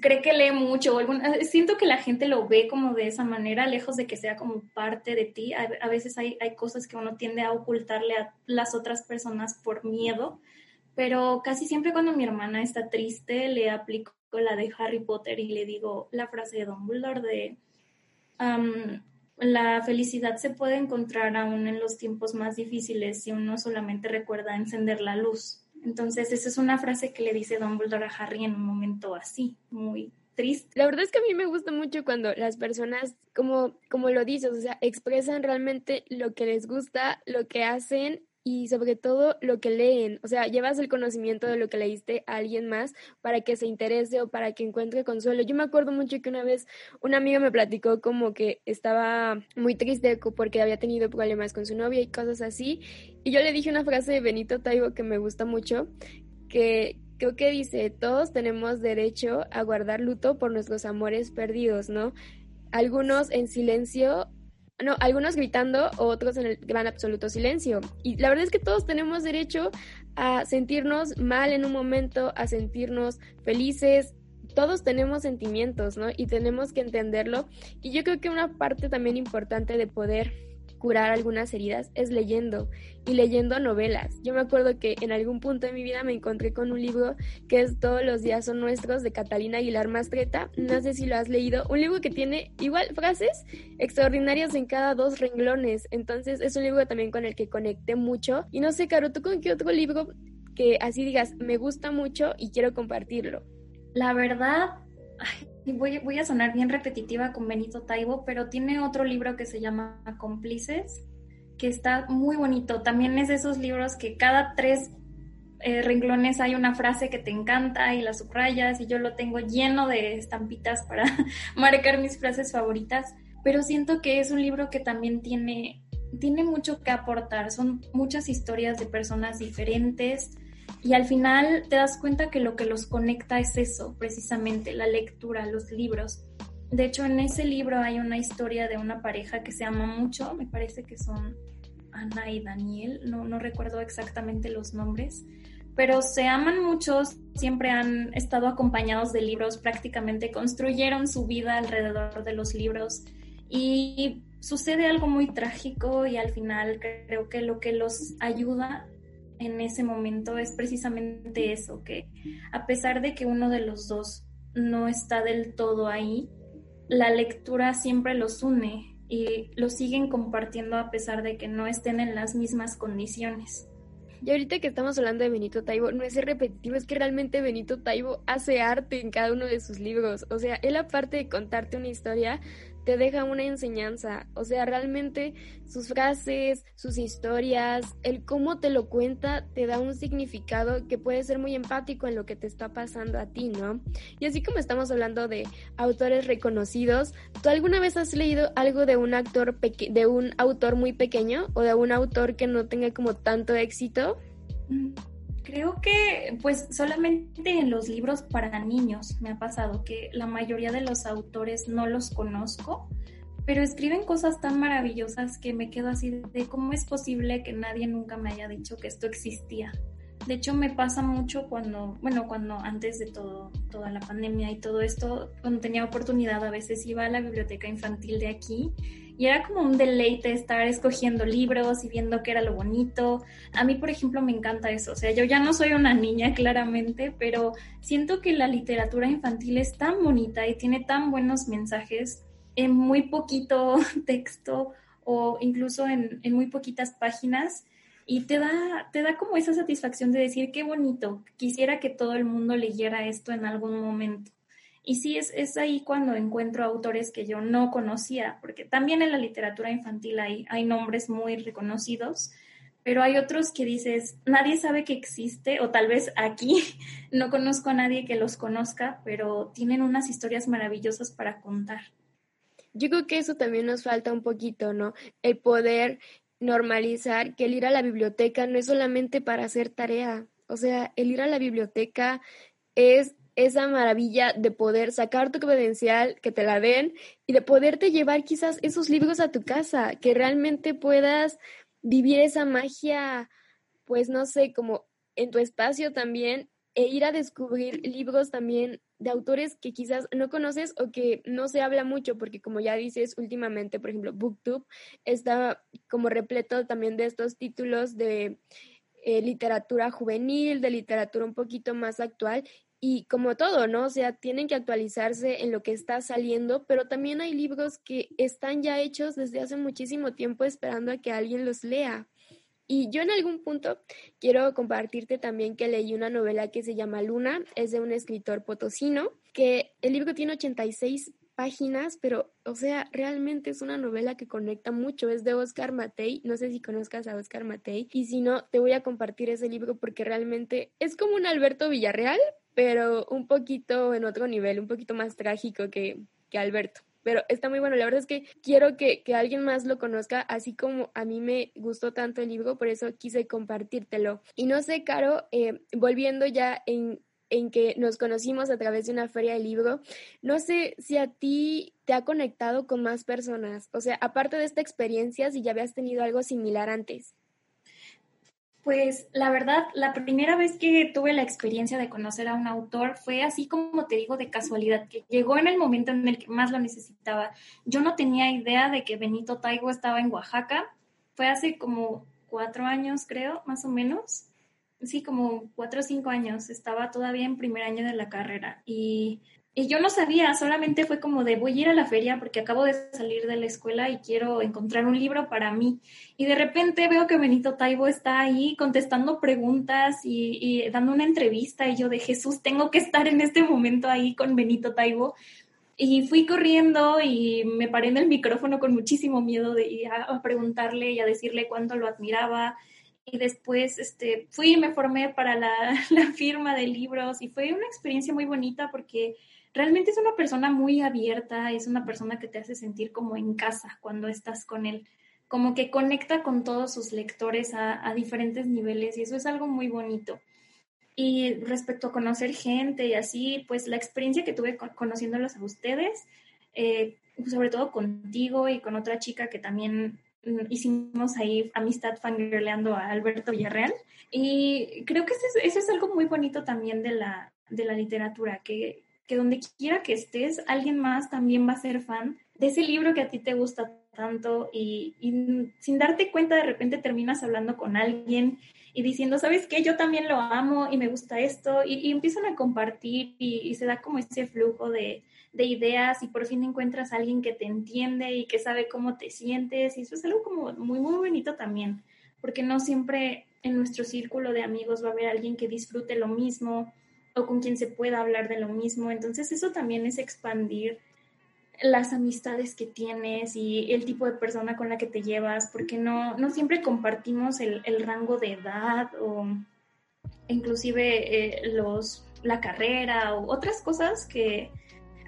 cree que lee mucho siento que la gente lo ve como de esa manera, lejos de que sea como parte de ti. A, veces hay, hay, cosas que uno tiende a ocultarle a las otras personas por miedo, pero casi siempre cuando mi hermana está triste le aplico la de Harry Potter y le digo la frase de Dumbledore de la felicidad se puede encontrar aún en los tiempos más difíciles si uno solamente recuerda encender la luz. Entonces, esa es una frase que le dice Dumbledore a Harry en un momento así, muy triste. La verdad es que a mí me gusta mucho cuando las personas, como, como lo dices, o sea, expresan realmente lo que les gusta, lo que hacen y sobre todo lo que leen, o sea, llevas el conocimiento de lo que leíste a alguien más para que se interese o para que encuentre consuelo. Yo me acuerdo mucho que una vez una amiga me platicó como que estaba muy triste porque había tenido problemas con su novia y cosas así, y yo le dije una frase de Benito Taibo que me gusta mucho, que creo que dice, todos tenemos derecho a guardar luto por nuestros amores perdidos, ¿no? Algunos en silencio no, algunos gritando, otros en el gran absoluto silencio. Y la verdad es que todos tenemos derecho a sentirnos mal en un momento, a sentirnos felices. Todos tenemos sentimientos, ¿no? Y tenemos que entenderlo. Y yo creo que una parte también importante de poder curar algunas heridas es leyendo y leyendo novelas. Yo me acuerdo que en algún punto de mi vida me encontré con un libro que es Todos los días son nuestros de Catalina Aguilar Mastreta. No sé si lo has leído. Un libro que tiene igual frases extraordinarias en cada dos renglones. Entonces es un libro también con el que conecté mucho. Y no sé, Caro, ¿tú con qué otro libro que así digas me gusta mucho y quiero compartirlo? La verdad, voy, a sonar bien repetitiva con Benito Taibo, pero tiene otro libro que se llama Cómplices, que está muy bonito. También es de esos libros que cada tres eh, renglones hay una frase que te encanta y la subrayas y yo lo tengo lleno de estampitas para (laughs) marcar mis frases favoritas, pero siento que es un libro que también tiene, tiene mucho que aportar. Son muchas historias de personas diferentes, y al final te das cuenta que lo que los conecta es eso, precisamente, la lectura, los libros. De hecho, en ese libro hay una historia de una pareja que se ama mucho, me parece que son Ana y Daniel, no, no recuerdo exactamente los nombres, pero se aman mucho, siempre han estado acompañados de libros, prácticamente construyeron su vida alrededor de los libros y sucede algo muy trágico y al final creo que lo que los ayuda en ese momento es precisamente eso, que a pesar de que uno de los dos no está del todo ahí, la lectura siempre los une y los siguen compartiendo a pesar de que no estén en las mismas condiciones. Y ahorita que estamos hablando de Benito Taibo, no es repetitivo, es que realmente Benito Taibo hace arte en cada uno de sus libros. O sea, él aparte de contarte una historia, te deja una enseñanza. O sea, realmente sus frases, sus historias, el cómo te lo cuenta, te da un significado que puede ser muy empático en lo que te está pasando a ti, ¿no? Y así como estamos hablando de autores reconocidos, ¿tú alguna vez has leído algo de un actor de un autor muy pequeño o de un autor que no tenga como tanto éxito? Mm. Creo que pues solamente en los libros para niños me ha pasado que la mayoría de los autores no los conozco, pero escriben cosas tan maravillosas que me quedo así de cómo es posible que nadie nunca me haya dicho que esto existía. De hecho, me pasa mucho cuando, bueno, cuando antes de todo, toda la pandemia y todo esto, cuando tenía oportunidad, a veces iba a la biblioteca infantil de aquí y era como un deleite estar escogiendo libros y viendo qué era lo bonito. A mí, por ejemplo, me encanta eso. O sea, yo ya no soy una niña (laughs) claramente, pero siento que la literatura infantil es tan bonita y tiene tan buenos mensajes en muy poquito (laughs) texto o incluso en, en muy poquitas páginas y te da, te da como esa satisfacción de decir qué bonito, quisiera que todo el mundo leyera esto en algún momento. Y sí, es, es ahí cuando encuentro autores que yo no conocía, porque también en la literatura infantil hay, hay nombres muy reconocidos, pero hay otros que dices, nadie sabe que existe, o tal vez aquí (laughs) no conozco a nadie que los conozca, pero tienen unas historias maravillosas para contar. Yo creo que eso también nos falta un poquito, ¿no? El poder normalizar que el ir a la biblioteca no es solamente para hacer tarea, o sea, el ir a la biblioteca es esa maravilla de poder sacar tu credencial, que te la den y de poderte llevar quizás esos libros a tu casa, que realmente puedas vivir esa magia, pues no sé, como en tu espacio también, e ir a descubrir libros también de autores que quizás no conoces o que no se habla mucho, porque como ya dices últimamente, por ejemplo, BookTube está como repleto también de estos títulos de eh, literatura juvenil, de literatura un poquito más actual. Y como todo, ¿no? O sea, tienen que actualizarse en lo que está saliendo, pero también hay libros que están ya hechos desde hace muchísimo tiempo esperando a que alguien los lea. Y yo en algún punto quiero compartirte también que leí una novela que se llama Luna, es de un escritor potosino, que el libro tiene 86 páginas, pero, o sea, realmente es una novela que conecta mucho. Es de Oscar Matei. No sé si conozcas a Oscar Matei. Y si no, te voy a compartir ese libro porque realmente es como un Alberto Villarreal, pero un poquito en otro nivel, un poquito más trágico que, que Alberto pero está muy bueno. La verdad es que quiero que, que, alguien más lo conozca, así como a mí me gustó tanto el libro, por eso quise compartírtelo. Y no sé, Caro, eh, volviendo ya en, en que nos conocimos a través de una feria de libro, no sé si a ti te ha conectado con más personas, o sea, aparte de esta experiencia, si ya habías tenido algo similar antes. Pues la verdad, la primera vez que tuve la experiencia de conocer a un autor fue así como te digo de casualidad, que llegó en el momento en el que más lo necesitaba. Yo no tenía idea de que Benito Taigo estaba en Oaxaca. Fue hace como cuatro años, creo, más o menos. Sí, como cuatro o cinco años. Estaba todavía en primer año de la carrera. Y y yo no sabía, solamente fue como de voy a ir a la feria porque acabo de salir de la escuela y quiero encontrar un libro para mí. Y de repente veo que Benito Taibo está ahí contestando preguntas y, dando una entrevista y yo de Jesús, tengo que estar en este momento ahí con Benito Taibo. Y fui corriendo y me paré en el micrófono con muchísimo miedo de a, preguntarle y a decirle cuánto lo admiraba. Y después este, fui y me formé para la (laughs) firma de libros y fue una experiencia muy bonita porque realmente es una persona muy abierta, es una persona que te hace sentir como en casa cuando estás con él, como que conecta con todos sus lectores a, diferentes niveles y eso es algo muy bonito. Y respecto a conocer gente y así, pues la experiencia que tuve conociéndolos a ustedes, eh, sobre todo contigo y con otra chica que también mm, hicimos ahí amistad fangirleando a Alberto Villarreal. Y creo que eso es, algo muy bonito también de la, de la literatura, que, donde quiera que estés, alguien más también va a ser fan de ese libro que a ti te gusta tanto y, sin darte cuenta de repente terminas hablando con alguien y diciendo, ¿sabes qué? Yo también lo amo y me gusta esto y, empiezan a compartir y, se da como ese flujo de, de, ideas y por fin encuentras a alguien que te entiende y que sabe cómo te sientes y eso es algo como muy, muy bonito también, porque no siempre en nuestro círculo de amigos va a haber alguien que disfrute lo mismo o con quien se pueda hablar de lo mismo. Entonces eso también es expandir las amistades que tienes y el tipo de persona con la que te llevas, porque no, no siempre compartimos el, rango de edad o inclusive eh, los, la carrera o otras cosas que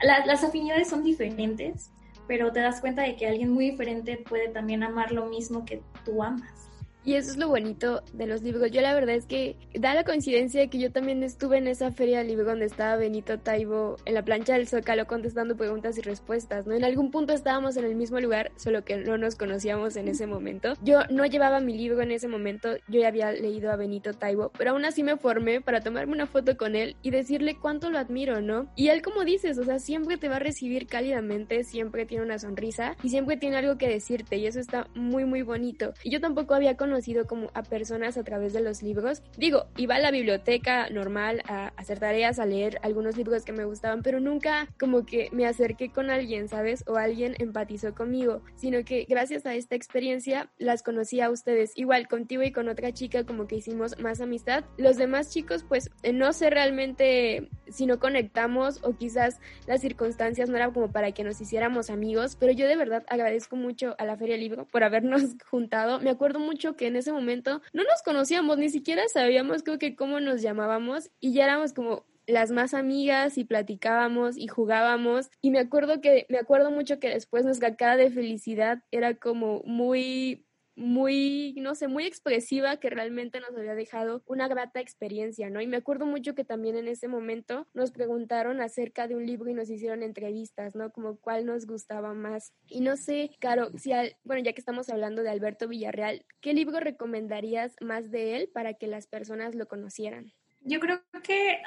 las afinidades son diferentes, pero te das cuenta de que alguien muy diferente puede también amar lo mismo que tú amas. Y eso es lo bonito de los libros. Yo la verdad es que da la coincidencia de que yo también estuve en esa feria de libros donde estaba Benito Taibo en la plancha del Zócalo contestando preguntas y respuestas, ¿no? En algún punto estábamos en el mismo lugar, solo que no nos conocíamos en ese momento. Yo no llevaba mi libro en ese momento, yo ya había leído a Benito Taibo, pero aún así me formé para tomarme una foto con él y decirle cuánto lo admiro, ¿no? Y él como dices, o sea, siempre te va a recibir cálidamente, siempre tiene una sonrisa y siempre tiene algo que decirte y eso está muy muy bonito. Y yo tampoco había conocido conocido como a personas a través de los libros. Digo, iba a la biblioteca normal a hacer tareas, a leer algunos libros que me gustaban, pero nunca como que me acerqué con alguien, ¿sabes? O alguien empatizó conmigo, sino que gracias a esta experiencia las conocí a ustedes. Igual contigo y con otra chica como que hicimos más amistad. Los demás chicos pues no sé realmente si no conectamos o quizás las circunstancias no eran como para que nos hiciéramos amigos, pero yo de verdad agradezco mucho a la Feria Libro por habernos (laughs) juntado. Me acuerdo mucho que en ese momento no nos conocíamos, ni siquiera sabíamos creo que cómo nos llamábamos y ya éramos como las más amigas y platicábamos y jugábamos. Y me acuerdo que me acuerdo mucho que después nuestra cara de felicidad era como muy muy, no sé, muy expresiva que realmente nos había dejado una grata experiencia, ¿no? Y me acuerdo mucho que también en ese momento nos preguntaron acerca de un libro y nos hicieron entrevistas, ¿no? Como cuál nos gustaba más. Y no sé, Caro, si al, bueno, ya que estamos hablando de Alberto Villarreal, ¿qué libro recomendarías más de él para que las personas lo conocieran? Yo creo que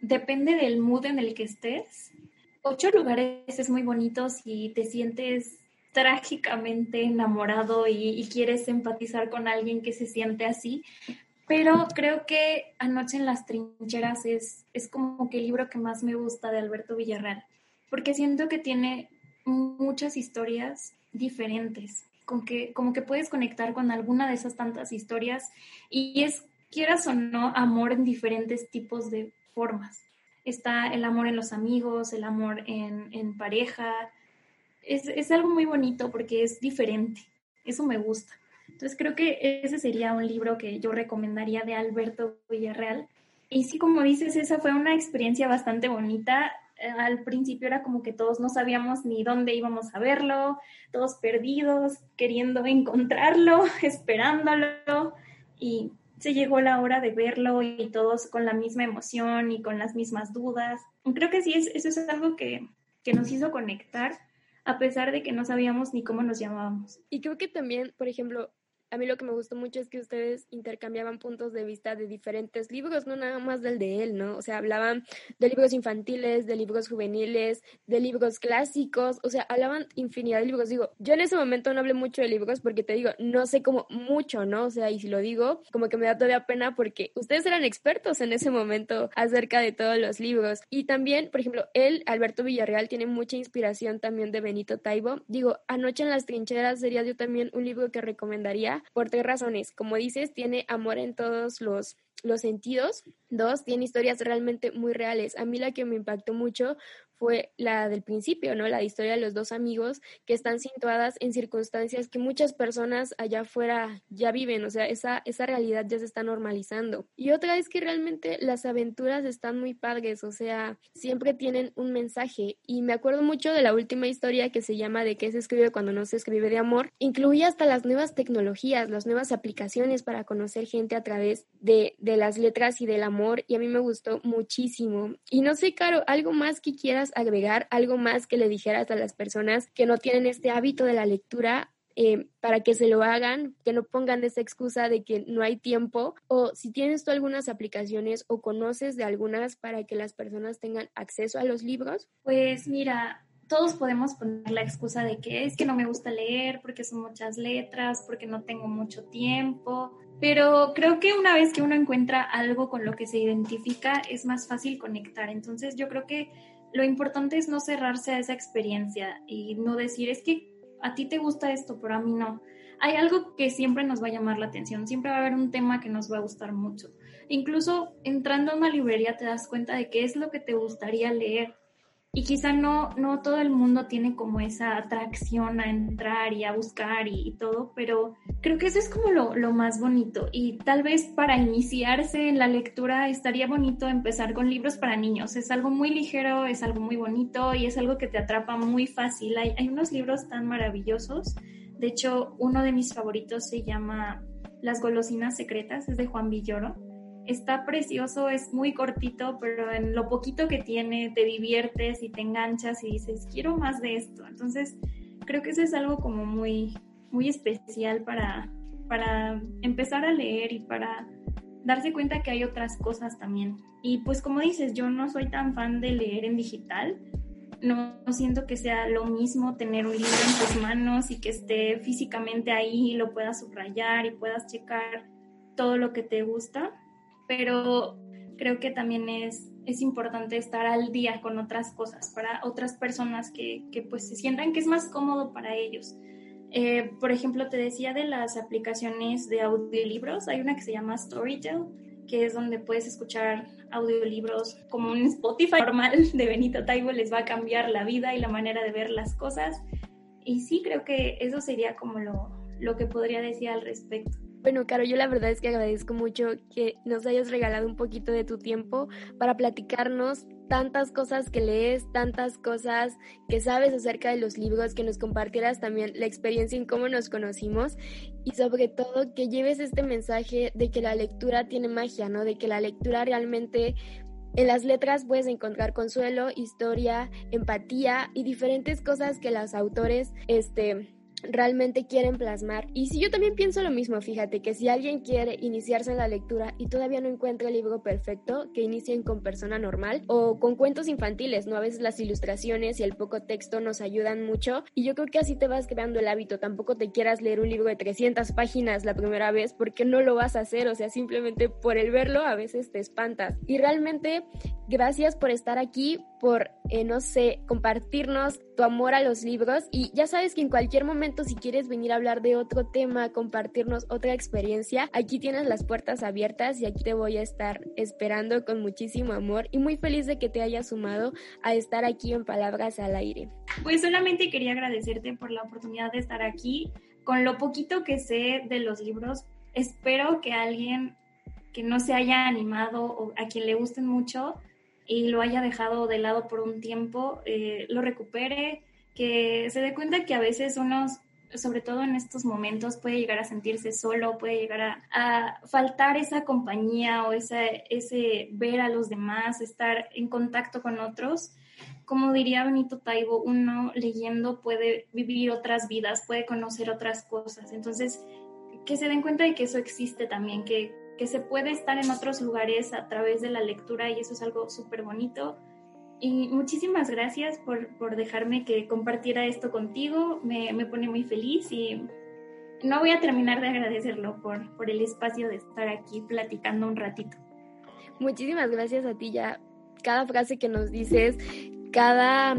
depende del mood en el que estés. Ocho lugares es muy bonito si te sientes trágicamente enamorado y, quieres empatizar con alguien que se siente así. Pero creo que Anoche en las trincheras es, es como que el libro que más me gusta de Alberto Villarreal, porque siento que tiene muchas historias diferentes, con que, como que puedes conectar con alguna de esas tantas historias y es, quieras o no, amor en diferentes tipos de formas. Está el amor en los amigos, el amor en, en pareja, es, es algo muy bonito porque es diferente. Eso me gusta. Entonces creo que ese sería un libro que yo recomendaría de Alberto Villarreal. Y sí, como dices, esa fue una experiencia bastante bonita. Eh, al principio era como que todos no sabíamos ni dónde íbamos a verlo, todos perdidos, queriendo encontrarlo, (laughs) esperándolo. Y se llegó la hora de verlo y todos con la misma emoción y con las mismas dudas. Creo que sí, eso es algo que, que nos hizo conectar a pesar de que no sabíamos ni cómo nos llamábamos. Y creo que también, por ejemplo, a mí lo que me gustó mucho es que ustedes intercambiaban puntos de vista de diferentes libros, no nada más del de él, ¿no? O sea, hablaban de libros infantiles, de libros juveniles, de libros clásicos, o sea, hablaban infinidad de libros. Digo, yo en ese momento no hablé mucho de libros porque te digo, no sé como mucho, ¿no? O sea, y si lo digo, como que me da todavía pena porque ustedes eran expertos en ese momento acerca de todos los libros. Y también, por ejemplo, él, Alberto Villarreal, tiene mucha inspiración también de Benito Taibo. Digo, Anoche en las trincheras sería yo también un libro que recomendaría por tres razones. Como dices, tiene amor en todos los los sentidos. Dos, tiene historias realmente muy reales. A mí la que me impactó mucho fue la del principio, ¿no? La historia de los dos amigos que están situadas en circunstancias que muchas personas allá afuera ya viven, o sea, esa, esa realidad ya se está normalizando. Y otra es que realmente las aventuras están muy padres, o sea, siempre tienen un mensaje. Y me acuerdo mucho de la última historia que se llama De qué se escribe cuando no se escribe de amor. Incluía hasta las nuevas tecnologías, las nuevas aplicaciones para conocer gente a través de de las letras y del amor y a mí me gustó muchísimo. Y no sé, Caro, algo más que quieras agregar, algo más que le dijeras a las personas que no tienen este hábito de la lectura eh, para que se lo hagan, que no pongan esa excusa de que no hay tiempo, o si tienes tú algunas aplicaciones o conoces de algunas para que las personas tengan acceso a los libros. Pues mira, todos podemos poner la excusa de que es que no me gusta leer porque son muchas letras, porque no tengo mucho tiempo, pero creo que una vez que uno encuentra algo con lo que se identifica, es más fácil conectar. Entonces yo creo que lo importante es no cerrarse a esa experiencia y no decir, es que a ti te gusta esto, pero a mí no. Hay algo que siempre nos va a llamar la atención, siempre va a haber un tema que nos va a gustar mucho. Incluso entrando a una librería te das cuenta de qué es lo que te gustaría leer y quizá no, no todo el mundo tiene como esa atracción a entrar y a buscar y, todo, pero creo que eso es como lo, lo, más bonito. Y tal vez para iniciarse en la lectura estaría bonito empezar con libros para niños. Es algo muy ligero, es algo muy bonito y es algo que te atrapa muy fácil. Hay, hay unos libros tan maravillosos. De hecho, uno de mis favoritos se llama Las golosinas secretas, es de Juan Villoro está precioso, es muy cortito, pero en lo poquito que tiene te diviertes y te enganchas y dices, quiero más de esto. Entonces, creo que eso es algo como muy, muy especial para, para empezar a leer y para darse cuenta que hay otras cosas también. Y pues como dices, yo no soy tan fan de leer en digital. No, no siento que sea lo mismo tener un libro en tus manos y que esté físicamente ahí y lo puedas subrayar y puedas checar todo lo que te gusta pero creo que también es, es importante estar al día con otras cosas para otras personas que, que pues se sientan que es más cómodo para ellos. Eh, por ejemplo, te decía de las aplicaciones de audiolibros, hay una que se llama Storytel, que es donde puedes escuchar audiolibros como un Spotify normal (laughs) de Benito Taibo, les va a cambiar la vida y la manera de ver las cosas. Y sí, creo que eso sería como lo, lo que podría decir al respecto. Bueno, Caro, yo la verdad es que agradezco mucho que nos hayas regalado un poquito de tu tiempo para platicarnos tantas cosas que lees, tantas cosas que sabes acerca de los libros, que nos compartieras también la experiencia en cómo nos conocimos y sobre todo que lleves este mensaje de que la lectura tiene magia, ¿no? De que la lectura realmente en las letras puedes encontrar consuelo, historia, empatía y diferentes cosas que los autores este realmente quieren plasmar. Y si yo también pienso lo mismo, fíjate que si alguien quiere iniciarse en la lectura y todavía no encuentra el libro perfecto, que inicien con persona normal o con cuentos infantiles, ¿no? A veces las ilustraciones y el poco texto nos ayudan mucho y yo creo que así te vas creando el hábito. Tampoco te quieras leer un libro de 300 páginas la primera vez porque no lo vas a hacer, o sea, simplemente por el verlo a veces te espantas. Y realmente, gracias por estar aquí, por, eh, no sé, compartirnos tu amor a los libros y ya sabes que en cualquier momento si quieres venir a hablar de otro tema, compartirnos otra experiencia, aquí tienes las puertas abiertas y aquí te voy a estar esperando con muchísimo amor y muy feliz de que te hayas sumado a estar aquí en Palabras al Aire. Pues solamente quería agradecerte por la oportunidad de estar aquí. Con lo poquito que sé de los libros, espero que alguien que no se haya animado o a quien le gusten mucho, y lo haya dejado de lado por un tiempo, eh, lo recupere, que se dé cuenta que a veces uno, sobre todo en estos momentos, puede llegar a sentirse solo, puede llegar a, faltar esa compañía o ese, ese ver a los demás, estar en contacto con otros. Como diría Benito Taibo, uno leyendo puede vivir otras vidas, puede conocer otras cosas. Entonces, que se den cuenta de que eso existe también, que que se puede estar en otros lugares a través de la lectura y eso es algo súper bonito. Y muchísimas gracias por, por, dejarme que compartiera esto contigo, me, me, pone muy feliz y no voy a terminar de agradecerlo por, por el espacio de estar aquí platicando un ratito. Muchísimas gracias a ti ya. Cada frase que nos dices cada,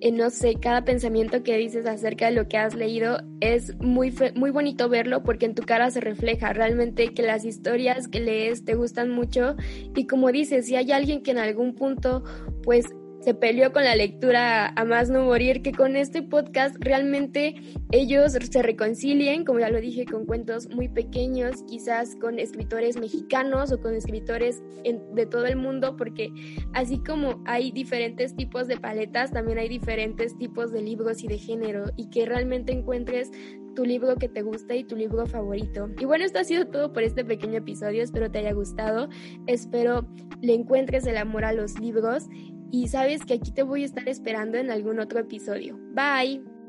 eh, no sé, cada pensamiento que dices acerca de lo que has leído es muy, muy bonito verlo porque en tu cara se refleja realmente que las historias que lees te gustan mucho. Y como dices, si hay alguien que en algún punto pues se peleó con la lectura a más no morir, que con este podcast realmente ellos se reconcilien, como ya lo dije, con cuentos muy pequeños, quizás con escritores mexicanos o con escritores de todo el mundo, porque así como hay diferentes tipos de paletas, también hay diferentes tipos de libros y de género, y que realmente encuentres tu libro que te gusta y tu libro favorito. Y bueno, esto ha sido todo por este pequeño episodio, espero te haya gustado, espero le encuentres el amor a los libros y sabes que aquí te voy a estar esperando en algún otro episodio. Bye.